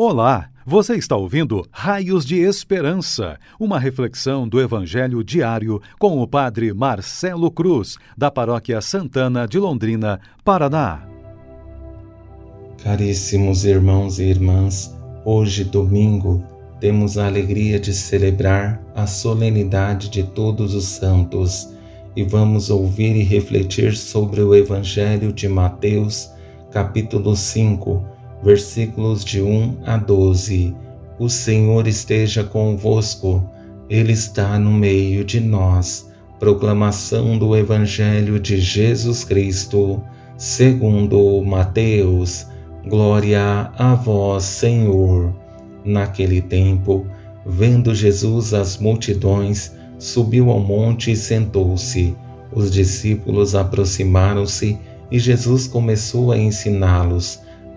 Olá, você está ouvindo Raios de Esperança, uma reflexão do Evangelho diário com o Padre Marcelo Cruz, da Paróquia Santana de Londrina, Paraná. Caríssimos irmãos e irmãs, hoje, domingo, temos a alegria de celebrar a solenidade de Todos os Santos e vamos ouvir e refletir sobre o Evangelho de Mateus, capítulo 5 versículos de 1 a 12. O Senhor esteja convosco, Ele está no meio de nós. Proclamação do Evangelho de Jesus Cristo, segundo Mateus. Glória a vós, Senhor. Naquele tempo, vendo Jesus as multidões, subiu ao monte e sentou-se. Os discípulos aproximaram-se e Jesus começou a ensiná-los.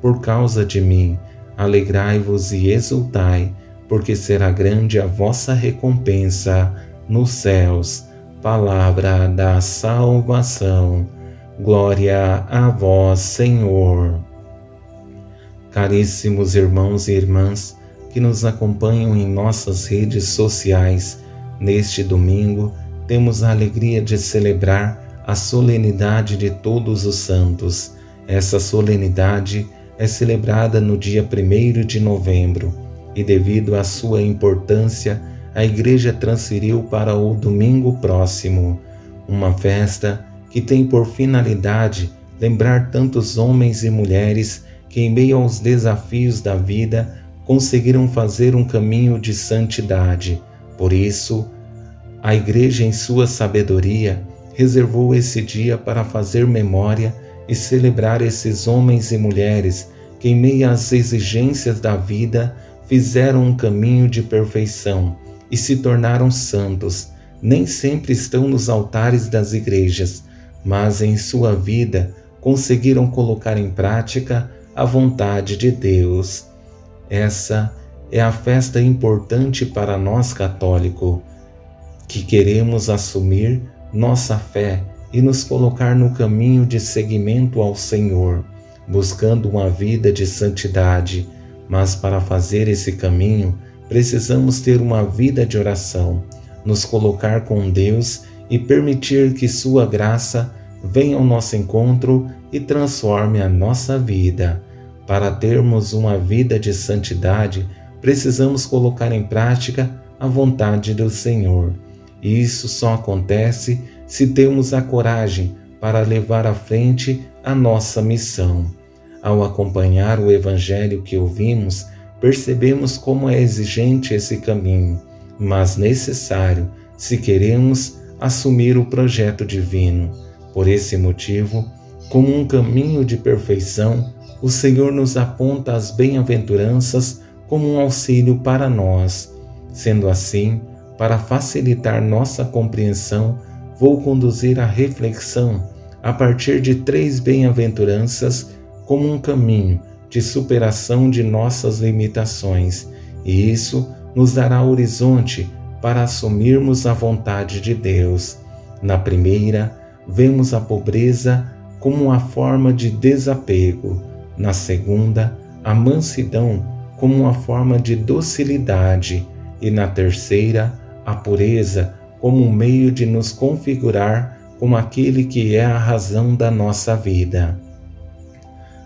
por causa de mim. Alegrai-vos e exultai, porque será grande a vossa recompensa nos céus. Palavra da salvação. Glória a vós, Senhor. Caríssimos irmãos e irmãs que nos acompanham em nossas redes sociais, neste domingo temos a alegria de celebrar a solenidade de todos os santos. Essa solenidade é celebrada no dia 1 de novembro e, devido à sua importância, a Igreja transferiu para o domingo próximo, uma festa que tem por finalidade lembrar tantos homens e mulheres que, em meio aos desafios da vida, conseguiram fazer um caminho de santidade. Por isso, a Igreja, em sua sabedoria, reservou esse dia para fazer memória e celebrar esses homens e mulheres que, em meio às exigências da vida, fizeram um caminho de perfeição e se tornaram santos. Nem sempre estão nos altares das igrejas, mas em sua vida conseguiram colocar em prática a vontade de Deus. Essa é a festa importante para nós católicos, que queremos assumir nossa fé e nos colocar no caminho de seguimento ao Senhor, buscando uma vida de santidade. Mas para fazer esse caminho, precisamos ter uma vida de oração, nos colocar com Deus e permitir que Sua graça venha ao nosso encontro e transforme a nossa vida. Para termos uma vida de santidade, precisamos colocar em prática a vontade do Senhor. E isso só acontece se temos a coragem para levar à frente a nossa missão. Ao acompanhar o Evangelho que ouvimos, percebemos como é exigente esse caminho, mas necessário se queremos assumir o projeto divino. Por esse motivo, como um caminho de perfeição, o Senhor nos aponta as bem-aventuranças como um auxílio para nós. Sendo assim, para facilitar nossa compreensão, vou conduzir a reflexão a partir de três bem-aventuranças como um caminho de superação de nossas limitações, e isso nos dará horizonte para assumirmos a vontade de Deus. Na primeira, vemos a pobreza como uma forma de desapego. Na segunda, a mansidão como uma forma de docilidade. E na terceira, a pureza como um meio de nos configurar como aquele que é a razão da nossa vida.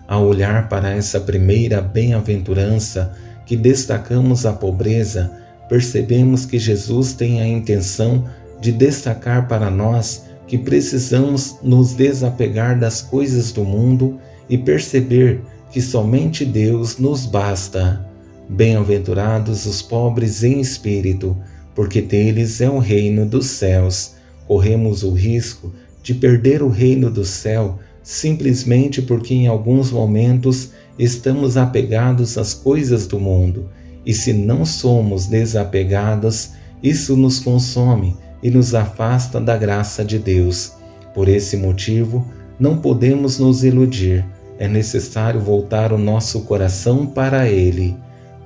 Ao olhar para essa primeira bem-aventurança que destacamos a pobreza, percebemos que Jesus tem a intenção de destacar para nós que precisamos nos desapegar das coisas do mundo e perceber que somente Deus nos basta. Bem-aventurados os pobres em espírito, porque deles é o reino dos céus. Corremos o risco de perder o reino do céu simplesmente porque em alguns momentos estamos apegados às coisas do mundo. E se não somos desapegados, isso nos consome e nos afasta da graça de Deus. Por esse motivo, não podemos nos iludir. É necessário voltar o nosso coração para Ele.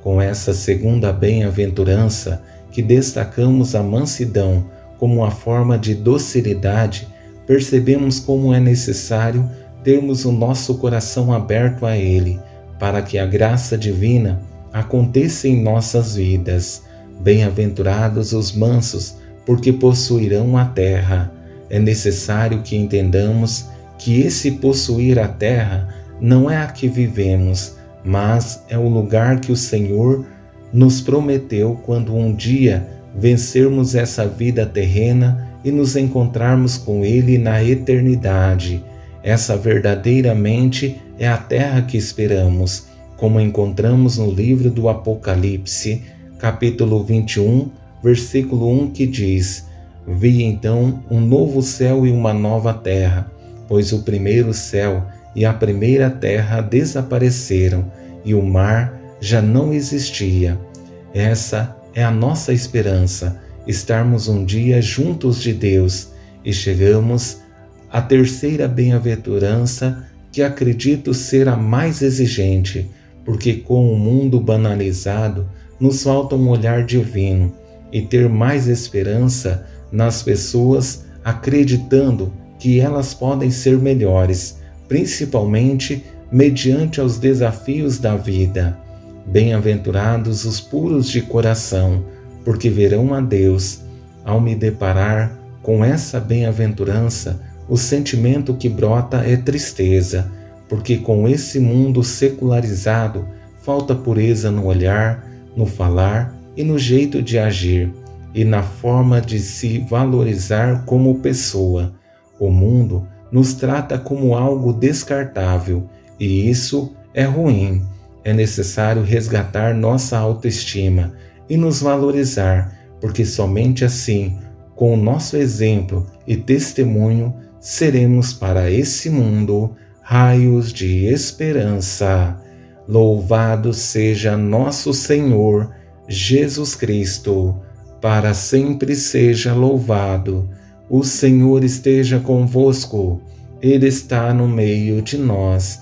Com essa segunda bem-aventurança, que destacamos a mansidão como uma forma de docilidade, percebemos como é necessário termos o nosso coração aberto a Ele, para que a graça divina aconteça em nossas vidas. Bem-aventurados os mansos, porque possuirão a terra. É necessário que entendamos que esse possuir a terra não é a que vivemos, mas é o lugar que o Senhor nos prometeu quando um dia vencermos essa vida terrena e nos encontrarmos com Ele na eternidade. Essa verdadeiramente é a terra que esperamos, como encontramos no livro do Apocalipse, capítulo 21, versículo 1, que diz: Vi então um novo céu e uma nova terra, pois o primeiro céu e a primeira terra desapareceram e o mar já não existia. Essa é a nossa esperança estarmos um dia juntos de Deus e chegamos à terceira bem-aventurança, que acredito ser a mais exigente, porque com o mundo banalizado nos falta um olhar divino e ter mais esperança nas pessoas acreditando que elas podem ser melhores, principalmente mediante aos desafios da vida. Bem-aventurados os puros de coração, porque verão a Deus. Ao me deparar com essa bem-aventurança, o sentimento que brota é tristeza, porque com esse mundo secularizado falta pureza no olhar, no falar e no jeito de agir, e na forma de se valorizar como pessoa. O mundo nos trata como algo descartável, e isso é ruim. É necessário resgatar nossa autoestima e nos valorizar, porque somente assim, com o nosso exemplo e testemunho, seremos para esse mundo raios de esperança. Louvado seja nosso Senhor Jesus Cristo, para sempre seja louvado. O Senhor esteja convosco, Ele está no meio de nós.